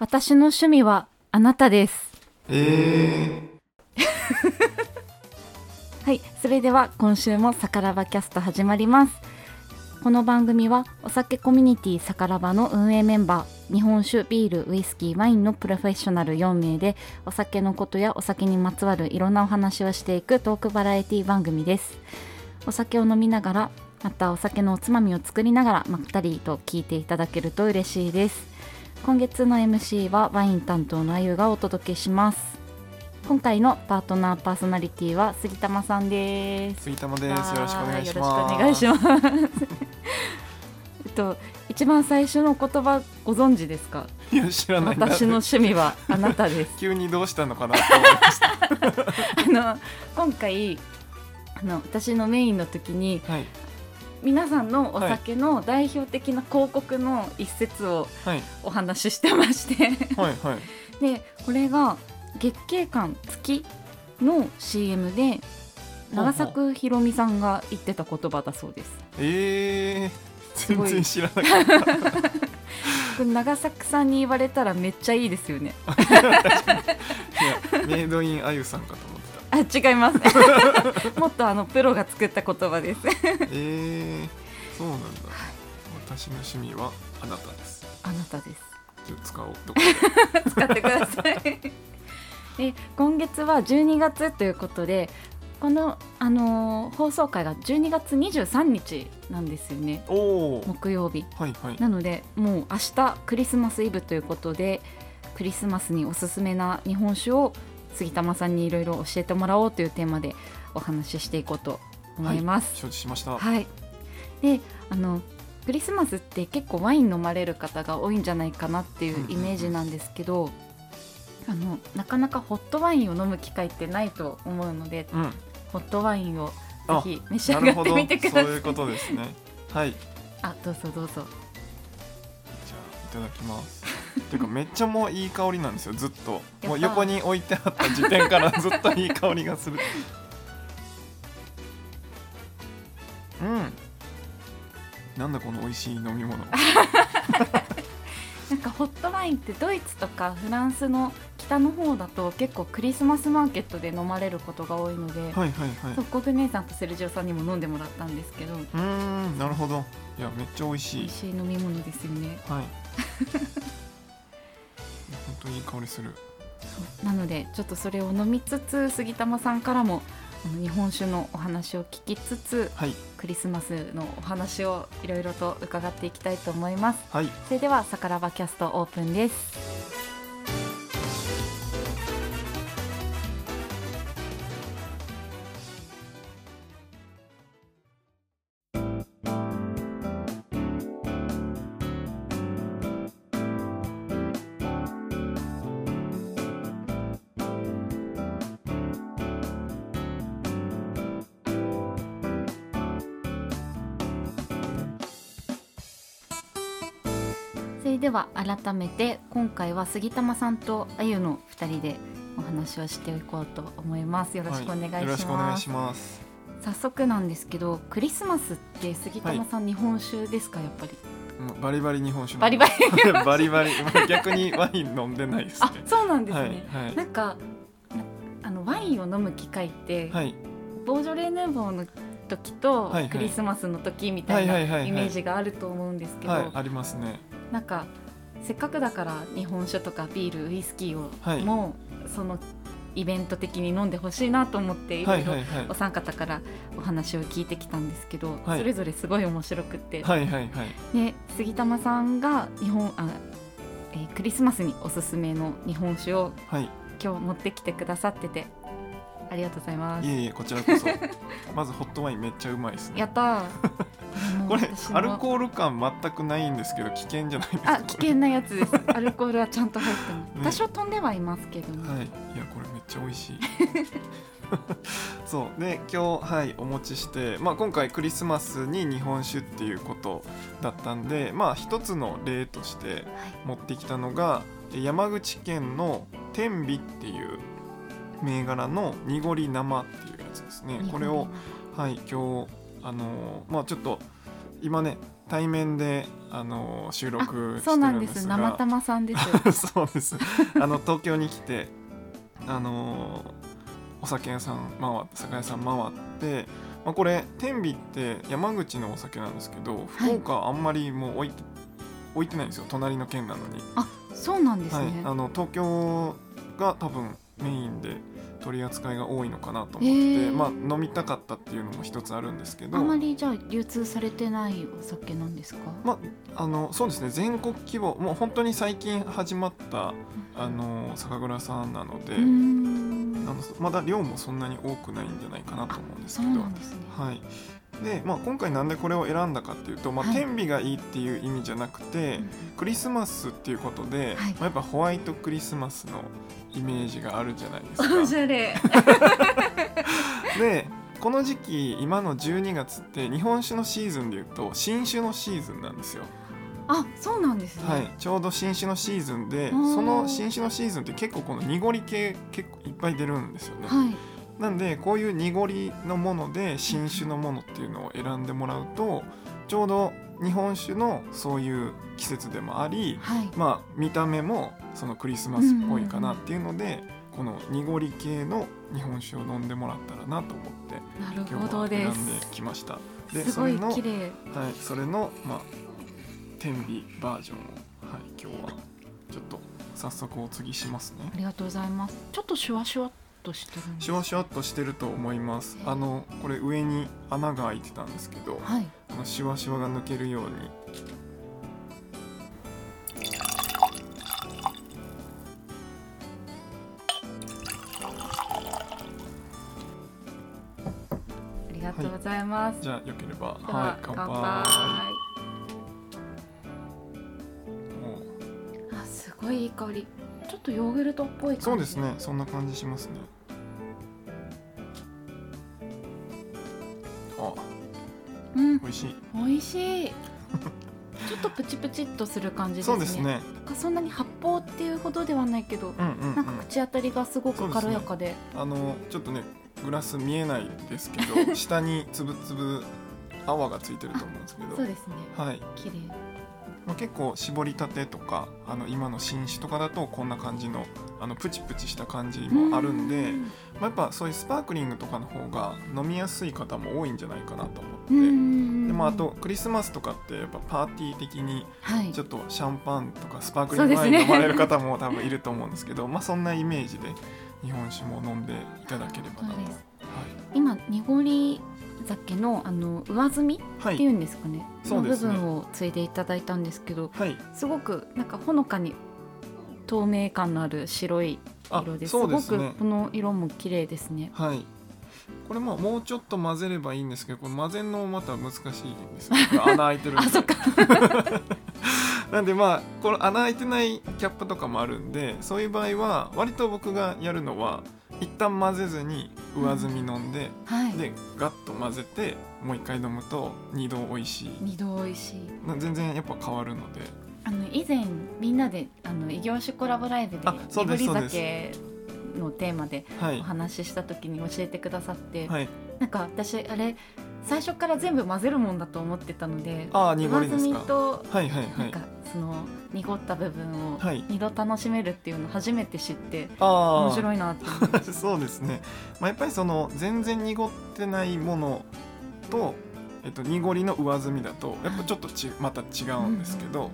私の趣味はあなたです。え はいそれでは今週もさからばキャスト始まります。この番組はお酒コミュニティさからばの運営メンバー日本酒ビールウイスキーワインのプロフェッショナル4名でお酒のことやお酒にまつわるいろんなお話をしていくトークバラエティ番組です。お酒を飲みながらまたお酒のおつまみを作りながらまったりと聞いていただけると嬉しいです今月の MC はワイン担当のあゆがお届けします今回のパートナーパーソナリティは杉玉さんですー、杉玉です。よろしくお願いします。よろしくお願いします。えっと一番最初の言葉ご存知ですか？す。いや知らない。私の趣味はあなたです。急にどうしたのかな。あの今回あの私のメインの時にはい皆さんのお酒の代表的な広告の一節をはいお話ししてまして、はいはい。でこれが月経感付きの CM で長作ひろみさんが言ってた言葉だそうです。えー、全然知らなかった。長作さんに言われたらめっちゃいいですよね。いやメイドインあゆさんかと。あ違います。もっとあのプロが作った言葉です。えー、そうなんだ。私の趣味はあなたです。あなたです。使おう。どこで使ってください。で今月は12月ということでこの、あのー放送回が12月23日なんですよね。木曜日はいはい。なのでもう明日クリスマスイブということでクリスマスにおすすめな日本酒を杉玉さんにいろいろ教えてもらおうというテーマでお話ししていこうと思います。承知しました。はい、であのクリスマスって結構ワイン飲まれる方が多いんじゃないかなっていうイメージなんですけど、あのなかなかホットワインを飲む機会ってないと思うのでうん。ホットワインをぜあひ召し。上がってみてください。そういうことですね。はい。あどうぞどうぞ。じゃあいただきます。ていうかめっちゃもういい香りなんですよずっと。たもう横に置いてあった時点からずっといい香りがする。うん。なんだこの美味しい飲み物。なんかホットワインってドイツとかフランスの北の方だと結構クリスマスマーケットで飲まれることが多いので、はいはいはい。そうコグ姉さんとセルジオさんにも飲んでもらったんですけど。うーんなるほど。いやめっちゃ美味しい。美味しい飲み物ですよね。はい。本 当にいい香りする。なのでちょっとそれを飲みつつ杉玉さんからも日本酒のお話を聞きつつはい。クリスマスのお話をいろいろと伺っていきたいと思いますはいそれでは「さからばキャスト」オープンですそれでは改めて今回は杉玉さんとあゆの2人でお話をしていこうと思います。よろしくお願いしはよろしくお願ます、いします。早速なんですけどクリスマスって杉玉さん、日本酒ですか？やっぱり。バリバリ日本酒バリバリ。バリバリ。まあ逆にワイン飲んでないですあねそうなんですね、はいはい。なんかなあのワインを飲む機会って、はい。ボージョレーヌーボーの時とはいはいクリスマスの時みたいなはいはいはいはいイメージがあると思うんですけど、はいありますねなんかせっかくだから日本酒とかビールウイスキーを、はい。もそのイベント的に飲んでほしいなと思っていろいいはいはい。お三方からお話を聞いてきたんですけど、はい。それぞれすごい面白くって、はいはいはい。で杉玉さんが日本あ、えークリスマスにおすすめの日本酒をはい。今日持ってきてくださっててありがとうございます。い。えいえこちらこそ。まずホットワインめっちゃうまいですね。やったー これアルコール感全くないんですけど危険じゃないですか？あ危険なやつです。アルコールはちゃんと入ってます、ね。多少飛んではいますけどね、はい。いやこれめっちゃ美味しい。そう。で今日はいお持ちして、まあ、今回クリスマスに日本酒っていうことだったんでまあ一つの例として持ってきたのがえ山口県の天美っていう銘柄の濁り生っていうやつですね。これをはい今日あのーまあちょっと今ね対面であの収録してそうなんです。生玉さんです そうです。あの東京に来てあのお酒屋さん回って酒屋さん回って、まあ、これ天美って山口のお酒なんですけど福岡はあんまりもう置いて,、置いてないんですよ。隣の県なのに、そうなんですはい。ね、あの東京が多分メインで取り扱いが多いのかなと思って、まあ飲みたかったっていうのも一つあるんですけどあまりじゃあ流通されてないお酒なんですか、まあ、あのそうですね全国規模もう本当に最近始まったあの酒蔵さんなので、あのまだ量もそんなに多くないんじゃないかなと思うんですそけど。うなんですね。はいでまあ、今回なんでこれを選んだかっていうと、まあはい。天美がいいっていう意味じゃなくて、クリスマスっていうことで、はい。まあ、やっぱホワイトクリスマスのイメージがあるじゃないです おしか。ゃれ。でこの時期今の12月って日本酒のシーズンでいうと新酒のシーズンなんですよ。あそうなんですね、はい、ちょうど新酒のシーズンでー。その新酒のシーズンって結構この濁り系結構いっぱい出るんですよね。はいなんでこういう濁りのもので新酒のものっていうのを選んでもらうとちょうど日本酒のそういう季節でもありはいまあ見た目もそのクリスマスっぽいかなっていうのでこの濁り系の日本酒を飲んでもらったらなと思ってなる今日ほどでは選んですきました。でそれの綺麗はい、それの、まあ、天美バージョンを、はい、今日はちょっと早速お次しますねあ。りがとうございますちょっとシュワシュワっとしてるシュワシュワっとしてると思います。あのこれ上に穴が開いてたんですけど、はい。あのシュワシュワが抜けるように。ありがとうございます、じゃあよければ、ではい、乾杯。乾も杯あすごいいい香り。ちょっとヨーグルトっぽい感じ。うそうですね、そんな感じしますね。あ、うん。美味しい。美味しい。ちょっとプチプチっとする感じですね。そうですね。そんなに発泡っていうほどではないけど、うんうん、うん。なんか口当たりがすごく軽やかで。あのちょっとねグラス見えないですけど 下につぶつぶ泡がついてると思うんですけど。そうですね。はい、綺麗。まあ、結構絞りたてとかあの今の新酒とかだとこんな感じのあのプチプチした感じもあるんで、まあ、やっぱそういうスパークリングとかの方が飲みやすい方も多いんじゃないかなと思って、うんでまあ、あとクリスマスとかってやっぱパーティー的にはい。ちょっとシャンパンとかスパークリングワイン飲まれる方も多分いると思うんですけどまあそんなイメージで日本酒も飲んでいただければなと。そうです。今濁り酒のあの上澄みっはい、ていうんですかね、そうですね。の部分をついでいただいたんですけどはい、すごくなんかほのかに透明感のある白いあ色です。そうですね。ごくこの色も綺麗ですね。はい。これももうちょっと混ぜればいいんですけどこれ混ぜるのもまた難しいんですよ 穴開いてるんで。あそっか。なんでまあこの穴開いてないキャップとかもあるんでそういう場合は割と僕がやるのは一旦混ぜずに上澄み飲んで、はい。でガッと混ぜてもう一回飲むと二度美味しい。二度美味しい。な全然やっぱ変わるのであの以前みんなであの異業種コラボライブであそうです濁り酒のテーマではい。お話しした時に教えてくださって、はい。なんか私あれ最初から全部混ぜるもんだと思ってたのでああ濁りですか？みとはいはいはい。なんかその濁った部分をはい。二度楽しめるっていうのを初めて知ってああ面白いなって そうですね、まあ、やっぱりその全然濁ってないものと、えっと、濁りの上澄みだとやっぱちょっとちまた違うんですけど、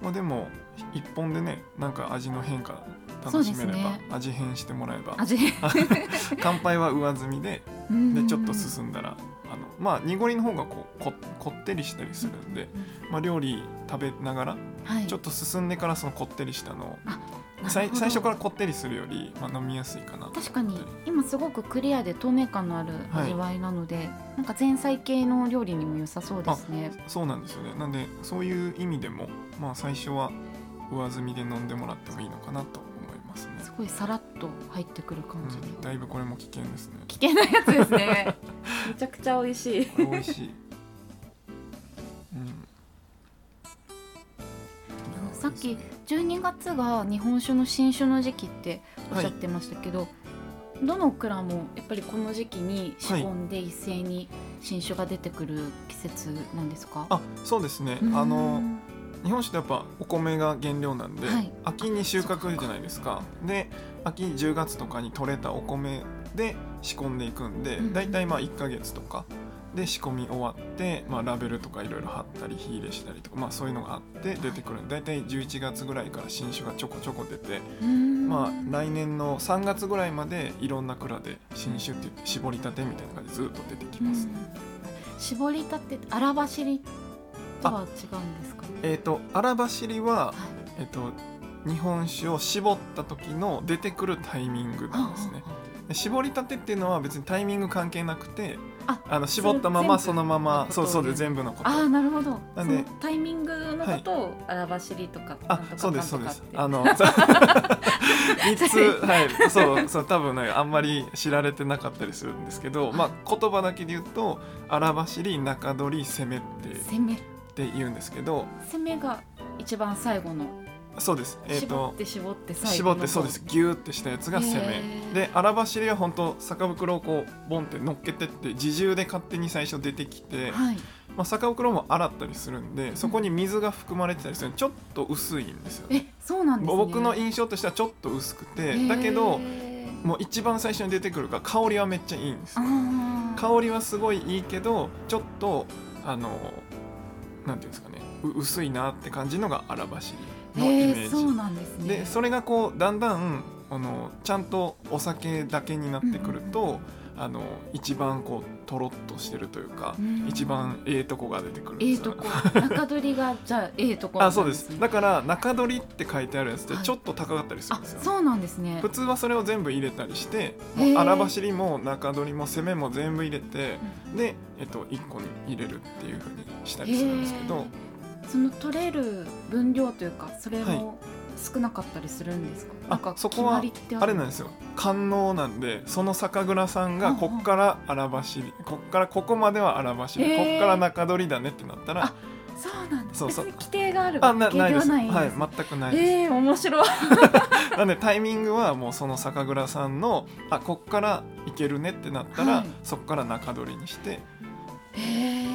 まあ、でも一本でねなんか味の変化楽しめれば、ね味変してもらえば味乾杯は上澄みででちょっと進んだらあのまあ濁りの方がこうここってりしたりするんで、まあ、料理食べながらはい。ちょっと進んでからそのこってりしたのを最最初からこってりするより、まあ、飲みやすいかなと確かに今すごくクリアで透明感のある味わいなので、なんか前菜系の料理にも良さそうですね。そうなんですよね。なんでそういう意味でもまあ最初は上澄みで飲んでもらってもいいのかなと思いますね、すごいさらっと入ってくる感じで、うん、だいぶこれも危険ですね。危険なやつですね。めちゃくちゃ美味しい。美味しい、さっき12月が日本酒の新酒の時期っておっしゃってましたけど、どの蔵もやっぱりこの時期に仕込んで一斉に新酒が出てくる季節なんですか、あそうですね。うん。あの日本酒ってやっぱお米が原料なんで、はい。秋に収穫じゃないですか。で秋10月とかに採れたお米で仕込んでいくんで、うんうんだいたいまあ1ヶ月とかで仕込み終わって、まあ、ラベルとかいろいろ貼ったり火入れしたりとか、まあ、そういうのがあって出てくるんでだいたい11月ぐらいから新酒がちょこちょこ出て、まあ、来年の3月ぐらいまでいろんな蔵で新酒って言って絞りたてみたいな感じでずっと出てきます、うん絞りたて荒走りとは違うんですか？えっ、と荒走りははい。えっと、日本酒を絞った時の出てくるタイミングなんですね。で絞りたてっていうのは別にタイミング関係なくてああの絞ったままそそのままそうそうで全部のこと。ああなるほど。なんでタイミングのことを荒走りとかあそうですそうです。あの 三つはい。そうそう多分ねあんまり知られてなかったりするんですけど、まあ言葉だけで言うと荒走り中取り攻めって攻め。って言うんですけど。攻めが一番最後のそうです。えっ、絞とって絞って絞のってそうです。ギューってしたやつが攻め。で荒走りは本当酒袋をこうボンって乗っけてって自重で勝手に最初出てきて、はい。まあ、酒袋も洗ったりするんでそこに水が含まれてたりするちょっと薄いんですよ、えそうなんですね。僕の印象としてはちょっと薄くてだけどもう一番最初に出てくるから香りはめっちゃいいんですあよー。香りはすごいいいけどちょっとあのなんていうんですかねう薄いなって感じのが荒走りのイメージ、へーそうなんですね。でそれがこうだんだんあのちゃんとお酒だけになってくると、あの一番こうとろっとしてるというか、うん。一番ええとこが出てくるんですよ。ええとこ。中取りがじゃあええとこあそうです。だから中取りって書いてあるやつってはいちょっと高かったりするあんですよ、そうなんですね。普通はそれを全部入れたりしてもう荒走りも中取りも攻めも全部入れてで、えっと、1個に入れるっていうふうにしたりするんですけど、その取れる分量というかそれはい。も少なかったりするんですか、あなんかそこはあれなんですよ。官能なんでその酒蔵さんがこっから荒走りこっからここまでは荒走り、へー。こっから中取りだねってなったらあそうなんですそう。規定があるあわけでなないです。はないんです、はい全くないです、えー、面白い。なんでタイミングはもうその酒蔵さんのあこっからいけるねってなったら、はい。そっから中取りにして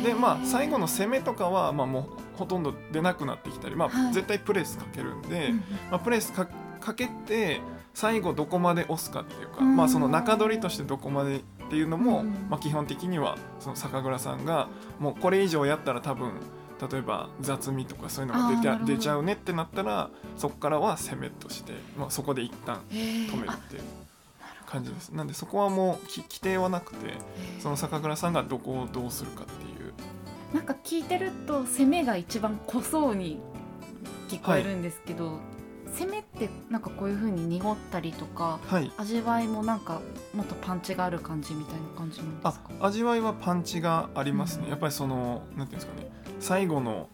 でまあ最後の攻めとかは、まあ、もうほとんど出なくなってきたり、まあはい。絶対プレスかけるんで、うんまあ、プレスかかけて最後どこまで押すかっていうか、うん。まあ、その中取りとしてどこまでっていうのも、うんまあ、基本的にはその酒蔵さんがもうこれ以上やったら多分例えば雑味とかそういうのが出出ちゃうねってなったらそこからは攻めとして、まあ、そこで一旦止めるっていう感じです。なんでそこはもうき規定はなくてその酒蔵さんがどこをどうするかっていう。なんか聞いてると攻めが一番濃そうに聞こえるんですけど、攻めってなんかこういう風に濁ったりとかはい。味わいもなんかもっとパンチがある感じみたいな感じなんであすか？味わいはパンチがありますね、うん。やっぱりそのなんていうんですかね。最後の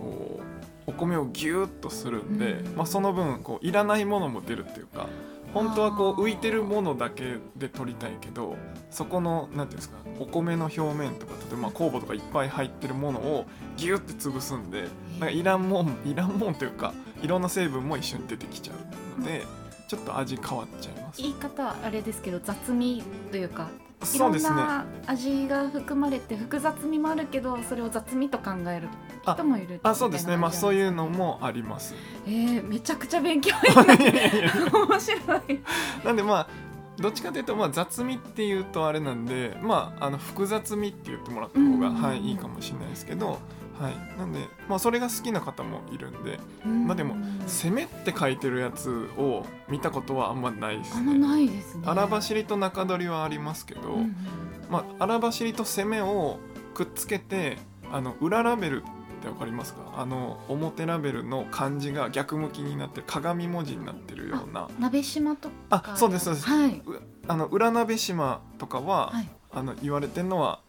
こうお米をギューッとするんで、うん。まあ、その分こういらないものも出るっていうか本当はこう浮いてるものだけで取りたいけどそこの何ていうんですかお米の表面とか例えば酵母とかいっぱい入ってるものをギュッて潰すんでなんかいらんもんいらんもんというかいろんな成分も一緒に出てきちゃうのでちょっと味変わっちゃいます。言い方あれですけど雑味というかいろそうんな味が含まれて複雑味もあるけどそれを雑味と考える人もいるあそうですね。まあそういうののもあります。えー、めちゃくちゃ勉強になる。面白い。なんでまあどっちかというとまあ雑味っていうとあれなんでまああの複雑味って言ってもらった方が、うん。はい、いいかもしれないですけど、はい、なんでまあそれが好きな方もいるんでまあでも「攻め」って書いてるやつを見たことはあんまないですあんまね。ないですね。荒走りと中取りはありますけど、うんうんまあ、荒走りと攻めをくっつけてあの裏ラベルってわかりますか？あの表ラベルの漢字が逆向きになってる鏡文字になってるような。鍋島とか。あそうですそうです。はい、うあの裏鍋島とかは、はい、あの言われてるのは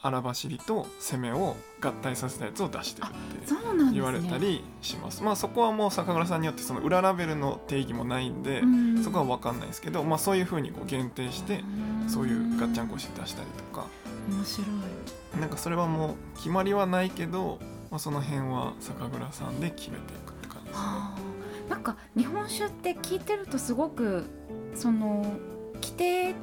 荒走りと攻めを合体させたやつを出してるって言われたりします。まあそこはもう酒蔵さんによってその裏ラベルの定義もないんで、うん。そこは分かんないですけど、まあそういうふうにこう限定してそういうガッチャンコして出したりとか。面白い。なんかそれはもう決まりはないけど、まあ、その辺は酒蔵さんで決めていくって感じですね。はあ。なんか日本酒って聞いてるとすごくその規定が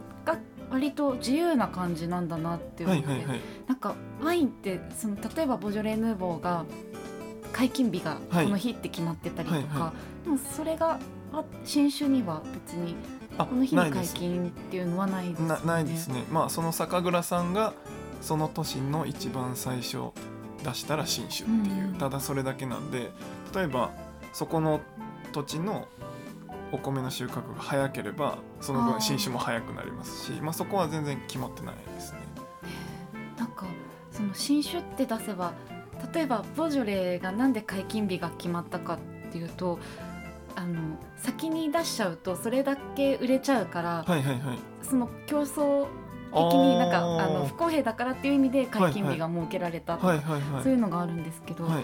割と自由な感じなんだなって思って、はいはいはい。なんかワインってその例えばボジョレ・ヌーボーが解禁日がこはい。の日って決まってたりとか、はいはでもそれがあ新種には別にあこの日に解禁っていうのはないですよね。なないですね。まあその酒蔵さんがその年の一番最初出したら新種っていう、うん。ただそれだけなんで例えばそこの土地のお米の収穫が早ければその分新種も早くなりますしまあ、そこは全然決まってないですね。なんかその新種って出せば例えばボジョレーがなんで解禁日が決まったかっていうとあの先に出しちゃうとそれだけ売れちゃうから、はいはいはい。その競争的になんかあの不公平だからっていう意味で解禁日が設けられたとか、はいはいはい。そういうのがあるんですけど、はい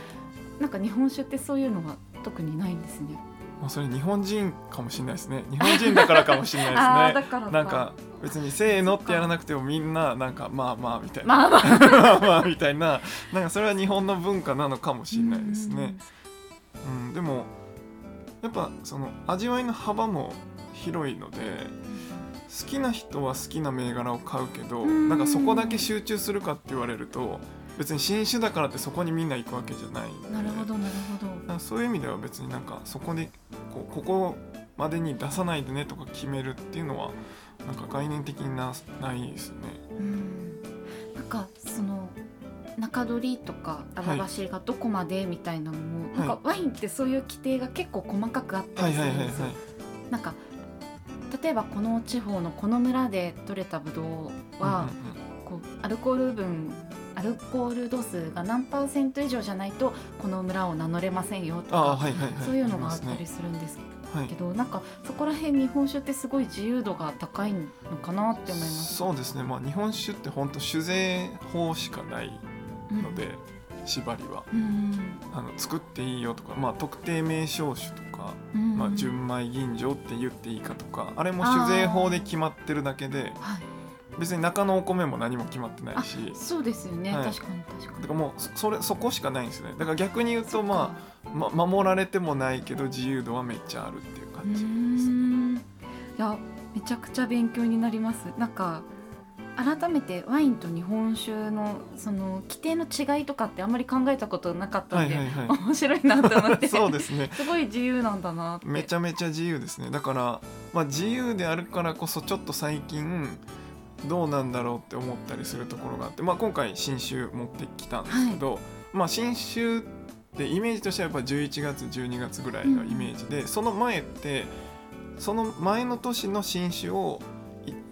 なんか日本酒ってそういうのが特にないんですね。まあ、それ日本人かもしれないですね。日本人だからかもしれないですね。なんか別にせーのってやらなくてもみんななんかまあまあみたいな、まあまあ。まあまあみたいな。なんかそれは日本の文化なのかもしれないですね。うん、でもやっぱその味わいの幅も広いので好きな人は好きな銘柄を買うけどうん。なんかそこだけ集中するかって言われると別に新種だからってそこにみんな行くわけじゃないなるほどなるほど。そういう意味では別になんかそこでこうここまでに出さないでねとか決めるっていうのはなんか概念的になないですね。うんなんかその中取りとか荒走りがどこまでみたいなのも、なんかワインってそういう規定が結構細かくあったりするんですよ。なんか例えばこの地方のこの村で採れたブドウは、こうアルコール分アルコール度数が何パーセント以上じゃないとこの村を名乗れませんよとか、はいはいはい。そういうのがありったりするんですますね。はい。けど、なんかそこら辺日本酒ってすごい自由度が高いのかなって思います。そうですね、まあ、日本酒って本当酒税法しかないうんので、縛りは。うん。あの作っていいよとか、まあ、特定名称酒とか、うん。まあ、純米吟醸って言っていいかとかあれも酒税法で決まってるだけではい、別に中のお米も何も決まってないあしそうですよね、はい。確かに確かに。だからもうそそれそこしかないんですよね。だから逆に言うとまあま、守られてもないけど自由度はめっちゃあるっていうう感じですね。いやめちゃくちゃ勉強になります。なんか改めてワインと日本酒のその規定の違いとかってあんまり考えたことなかったんで、はいはいは面白いなと思って。い。そうですね。すごい自由なんだなめちゃめちゃ自由ですね。だからまあ自由であるからこそちょっと最近どうなんだろうって思ったりするところがあって、まあ今回新酒持ってきたんですけど、まあ新酒ってイメージとしてはやっぱ11月12月ぐらいのイメージで、その前ってその前の年の新酒を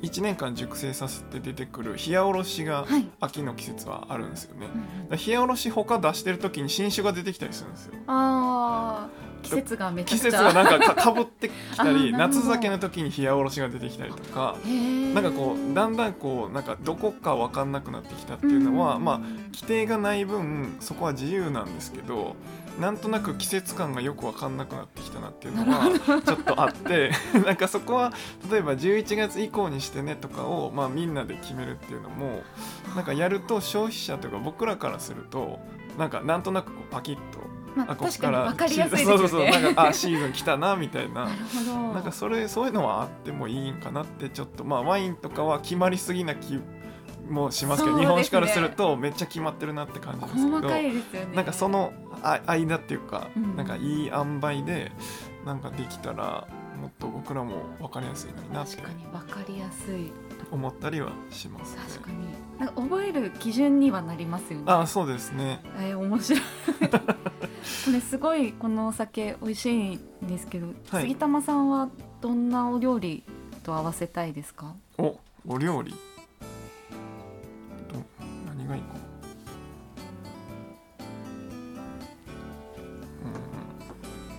1年間熟成させて出てくる冷やおろしがはい、秋の季節はあるんですよね。うんうん。だから冷やおろし他出してる時に新酒が出てきたりするんですよ。あー季節がめちゃ季くちゃ。節がなんかかかぶってきたり 夏酒の時に冷やおろしが出てきたりとかなんかこうだんだんこうなんかどこか分かんなくなってきたっていうのは、うん。まあ規定がない分そこは自由なんですけどなんとなく季節感がよく分かんなくなってきたなっていうのはちょっとあって なんかそこは例えば11月以降にしてねとかを、まあ、みんなで決めるっていうのもなんかやると消費者というか僕らからするとなんかなんとなくこうパキッとまあ、あこっ確かに分かりやすいですそうよねそうそうなんかあシーズン来たなみたいな。なるほど。なんかそれそういうのはあってもいいんかなってちょっとまあワインとかは決まりすぎな気もしますけどね。日本酒からするとめっちゃ決まってるなって感じですけどね。なんかそのあ間っていうか、うん。なんかいい塩梅でなんかできたらもっと僕らも分かりやすいのになって確かに分かりやすい。思ったりはしますね。確かに。なんか覚える基準にはなりますよね。あそうですね。えー、面白い。これすごいこのお酒美味しいんですけど、はい。杉玉さんはどんなお料理と合わせたいですか？おお料理？ど何がいいか。な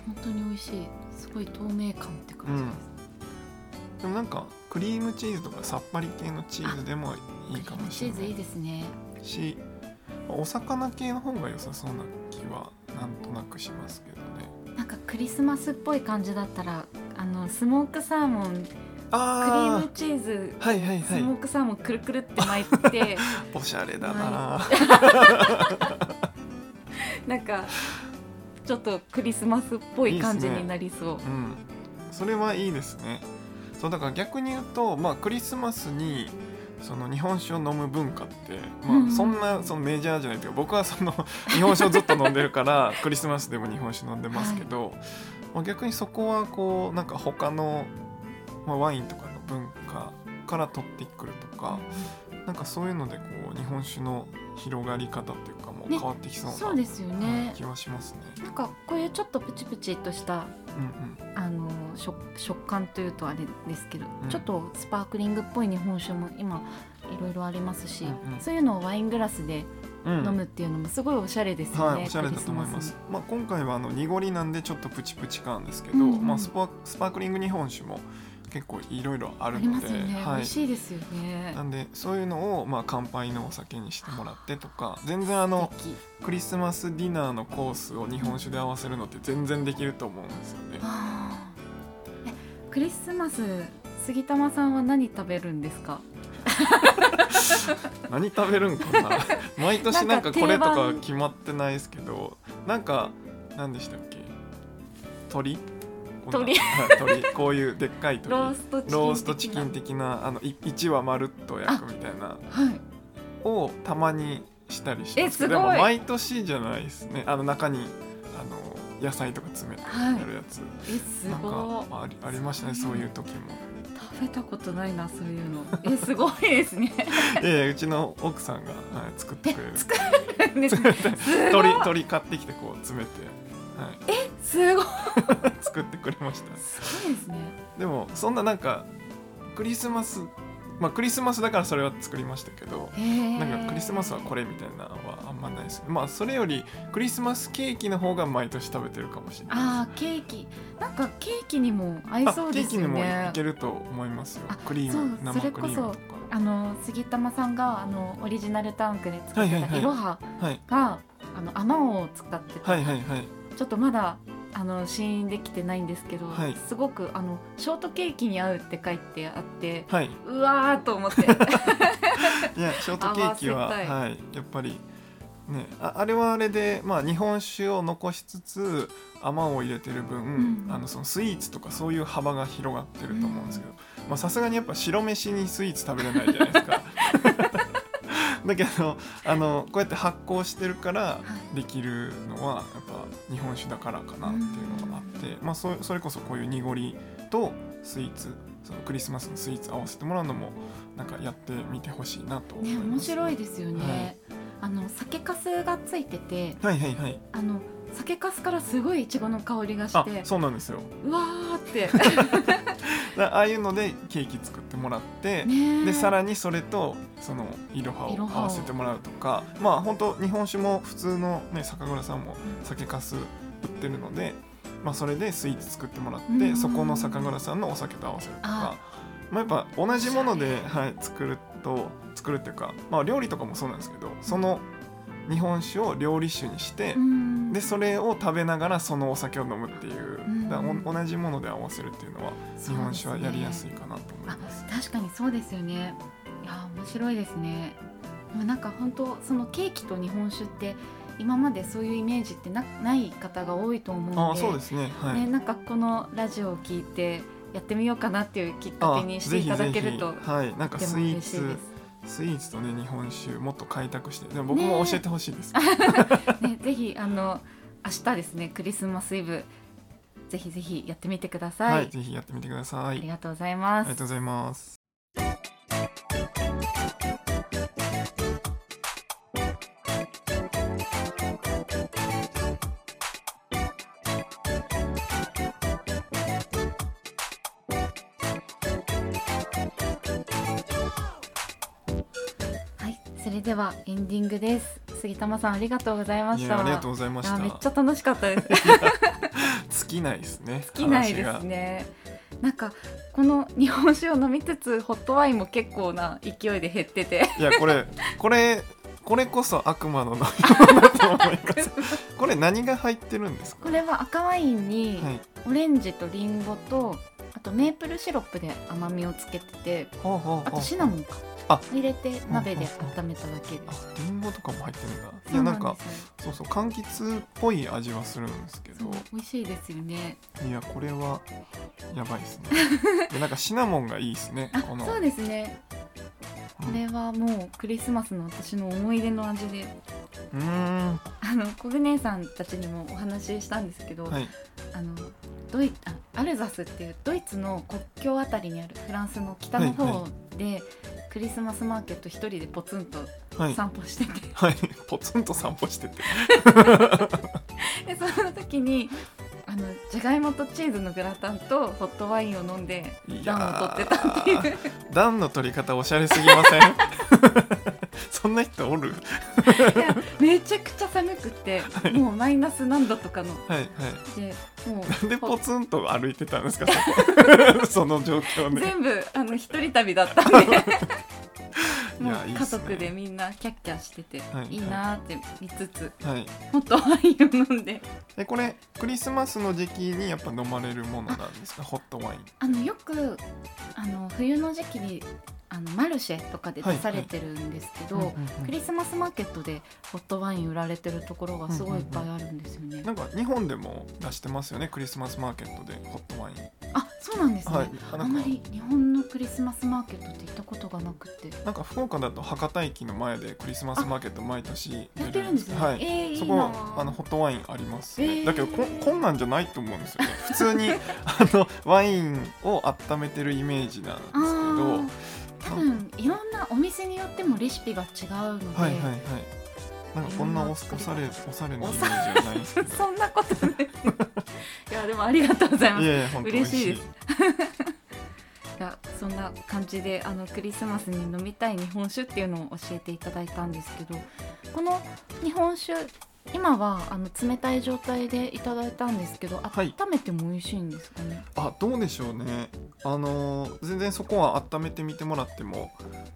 本当に美味しい。すごい透明感って感じ。です、でもなんかクリームチーズとかさっぱり系のチーズでもいいかもしれない。チーズいいですねしお魚系の方が良さそうな気はなんとなくしますけどね。なんかクリスマスっぽい感じだったらあのスモークサーモンクリーあムチーズあはいはいスはい。モークサーモンくるくるって巻いて。おしゃれだな、なんかちょっとクリスマスっぽい感じになりそう。うん。それはいいですね。そうだから逆に言うとまあクリスマスにその日本酒を飲む文化って、うん。まあ、そんなそのメジャーじゃないというか僕はその日本酒をずっと飲んでるからクリスマスでも日本酒飲んでますけど、まあ、逆にそこはこうなんか他の、まあ、ワインとかの文化から取ってくるとかなんかそういうのでこう日本酒の広がり方っていうかもうね。変わってきそうな、そうですよね、はい気はしますね。なんかこういうちょっとプチプチとしたうんうん。あの食食感というとあれですけど、うん。ちょっとスパークリングっぽい日本酒も今いろいろありますし、うんうん。そういうのをワイングラスでうん。飲むっていうのもすごいおしゃれですよね、はい、おしゃれだと思います。まあ、今回はあの濁りなんでちょっとプチプチ感ですけど、うんうん。まあ、スパスパークリング日本酒も結構いろいろああるので、はい。美味、しいですよね。なんでそういうのをまあ乾杯のお酒にしてもらってとか全然あのクリスマスディナーのコースを日本酒で合わせるのって全然できると思うんですよね。クリスマス杉玉さんは何食べるんですか？何食べるんかな？毎年なんかこれとか決まってないですけどなんか何でしたっけ？鳥？鳥。はい鳥こういうでっかい鳥。ローストチキン的な。ローストチキン的なあのい1話まるっと焼くみたいな。はい。をたまにしたりして。でも毎年じゃないですね。あの中にあの野菜とか詰めてはいやるやつ、えすなんごありありましたねそういう時も。食べたことないなそういうの。えすごいですね。いやいやうちの奥さんが、はい、作ってくれる。作ですね。すごい。鳥鳥買ってきてこう詰めて、はい、すごい。作ってくれました。すごいですね。でもそんななんかクリスマスまあクリスマスだからそれは作りましたけどなんかクリスマスはこれみたいなのはあんまないですね。まあそれよりクリスマスケーキの方が毎年食べてるかもしれないあーケーキ。なんかケーキにも合いあそうですケーキにもいよねけると思いますよ。あクリーム生それこそクリームとか。あの杉玉さんがあのオリジナルタンクで作ったいろははい。があのあまおうを使ってた、はいはいはいちょっとまだあの試飲できてないんですけど、はい。すごくあのショートケーキに合うって書いてあってはい。うわーと思って。いやショートケーキははい。やっぱりねああれはあれでまあ日本酒を残しつつ甘を入れてる分、うんあのそのスイーツとかそういう幅が広がってると思うんですけどまあさすがにやっぱ白飯にスイーツ食べれないじゃないですか だけどあのこうやって発酵してるからできるのはやっぱ日本酒だからかなっていうのがあって、まあ、そそれこそこういう濁りとスイーツそのクリスマスのスイーツ合わせてもらうのもなんかやってみてほしいなと思いねます、面白いですよね、はい。あの酒粕がついててはいはいはい。あの酒粕からすごいいちごの香りがしあてそうなんですよ。うわーって。だああいうのでケーキ作ってもらって、ねでさらにそれとそのいろはをを。合わせてもらうとかまあ本当日本酒も普通のね酒蔵さんも酒粕売ってるので、まあ、それでスイーツ作ってもらって、うん。そこの酒蔵さんのお酒と合わせるとあ。か、まあ、やっぱ同じものではい、作ると作るっていうか、まあ、料理とかもそうなんですけどその日本酒を料理酒にして、うん。でそれを食べながらそのお酒を飲むっていう、う同じもので合わせるっていうのは日本酒はやりやすいかなと思いあます。確かにそうですよね。いや面白いですね。でもなんか本当そのケーキと日本酒って今までそういうイメージってなない方が多いと思うんであそうですね。はい、ね、なんかこのラジオを聞いてやってみようかなっていうきっかけにしていただけるとはい。なんかスイーツ。スイーツとね日本酒もっと開拓してでも僕も教えてほしいです、ね、ぜひあの明日ですねクリスマスイブぜひぜひやってみてください。はい、ぜひやってみてくださいありがとうございます。ありがとうございます。ではエンディングです。杉玉さんありがとうございました。いやありがとうございました。めっちゃ楽しかったです。尽きないですね。尽きないで。すね。なんかこの日本酒を飲みつつホットワインも結構な勢いで減ってて。いやこれこれこれこそ悪魔の飲み物だと思います。これ何が入ってるんですか？これは赤ワインにはい。オレンジとリンゴとあとメープルシロップで甘みをつけてて、あとシナモンか。あ入れて鍋で温めただけであす。リンゴとかも入ってるんだ。いやなんか。そうそう柑橘っぽい味はするんですけど。美味しいですよね。いやこれはやばいですね。でなんかシナモンがいいですねあ。このそうですね。これはもうクリスマスの私の思い出の味でうーんあの小舟姉さんたちにもお話ししたんですけど、はいあのドイあアルザスっていうドイツの国境あたりにあるフランスの北の方で、クリスマスマーケット一人でポツンとはい。散歩してて、はい。ポツンと散歩してて。でその時にあのじゃがいもとチーズのグラタンとホットワインを飲んでい暖やを取ってたっていう。ー。暖の取り方おしゃれすぎません？そんな人おる？いやめちゃくちゃ寒くってもうマイナス何度とかの。はいはい。でもうなんでポツンと歩いてたんですか？その状況で。全部あの一人旅だったんで。いもう家族でみんなキャッキャしてて、はいい、いなーって見つつはい。ホットワインを飲んで。でこれクリスマスの時期にやっぱ飲まれるものなんですか？ホットワインあのよくあの冬の時期にあのマルシェとかで出されてるんですけど、うんうんうん。クリスマスマーケットでホットワイン売られてるところがすごいいっぱいあるんですよね。なんか日本でも出してますよねクリスマスマーケットでホットワイン。あそうなんですね、はい。あなんまり日本のクリスマスマーケットって行ったことがなくて。なんか福岡だと博多駅の前でクリスマスマーケット毎年やってるんですね。はい、えー、いそこあ。のホットワインあります。ね、えー。だけどここんなんじゃないと思うんですよね。普通にあのワインを温めてるイメージなんですけど多分いろんなお店によってもレシピが違うので、はいはいはい。なんかこんなおおしゃれおしゃれなイメージじゃないですけど そんなことない。いやでもありがとうございます。いや嬉しいです。いやそんな感じであのクリスマスに飲みたい日本酒っていうのを教えていただいたんですけどこの日本酒今はあの冷たい状態でいただいたんですけどはい。温めても美味しいんですかね、あどうでしょうね。あのー全然そこは温めてみてもらっても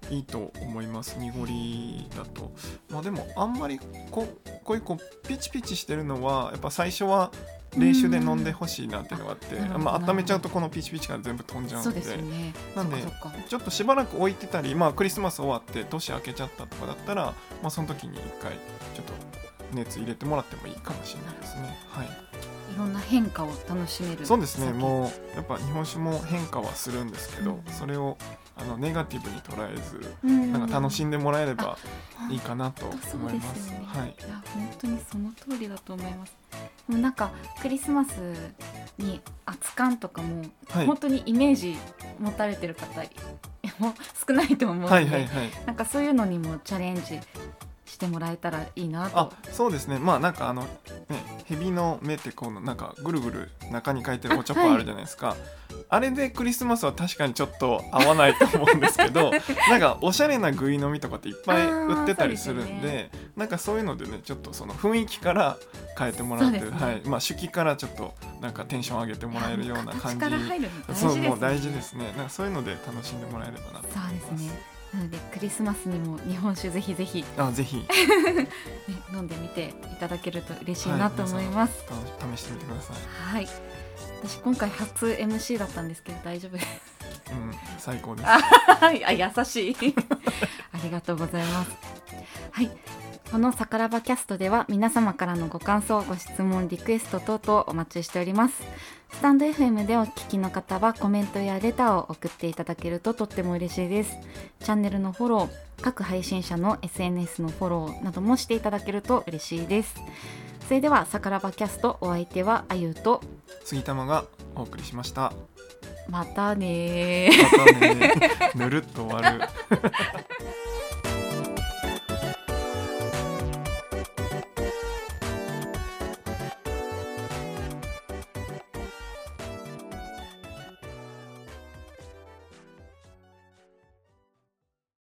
いいと思います。濁りだと。まあでもあんまりここういうこうピチピチしてるのはやっぱ最初は冷酒で飲んでほしいなっていうのがあってうんなるほどまあ、温めちゃうとこのピチピチが全部飛んじゃうので。すよね。なんでちょっとしばらく置いてたりまあクリスマス終わって年明けちゃったとかだったらまあその時に一回ちょっと熱入れてもらってもいいかもしれないですね。はい。いろんな変化を楽しめるそうですね。酒もうやっぱ日本酒も変化はするんですけど、うん。それをあのネガティブに捉えずうん。なんか楽しんでもらえればあいいかなと思います。ですよね。はい。いや本当にその通りだと思います。でもなんかクリスマスに熱燗とかも、はい。本当にイメージ持たれてる方も少ないと思うので、はいはいはい。なんかそういうのにもチャレンジしてもらえたらいいなと。あ。そうですね。まあなんかあのね蛇の目ってこうなんかぐるぐる中に書いてるおちょこあはいあるじゃないですか。あ,、れでクリスマスは確かにちょっと合わないと思うんですけど なんかおしゃれなぐい飲みとかっていっぱい売ってたりするんであーそうでなんかそういうのでねちょっとその雰囲気から変えてもらって、ね。はい。まあ手記からちょっとなんかテンション上げてもらえるような感じね。そうもう大事ですね。なんかそういうので楽しんでもらえればなとそう思います。ですね。なのでクリスマスにも日本酒ぜひぜひ、あぜひ。ね、飲んでみていただけると嬉しいなと思います。た試してみてください。はい。私今回初 MC だったんですけど大丈夫です。うん最高です。はい、あ優しい。ありがとうございます。はいこのさからばキャストでは皆様からのご感想ご質問リクエスト等々お待ちしております。スタンド FM でお聞きの方はコメントやレターを送っていただけるととっても嬉しいです。チャンネルのフォロー各配信者の SNS のフォローなどもしていただけると嬉しいです。それではさからばキャストお相手はあゆうと杉玉がお送りしました。またねー。またねぬるっと終わる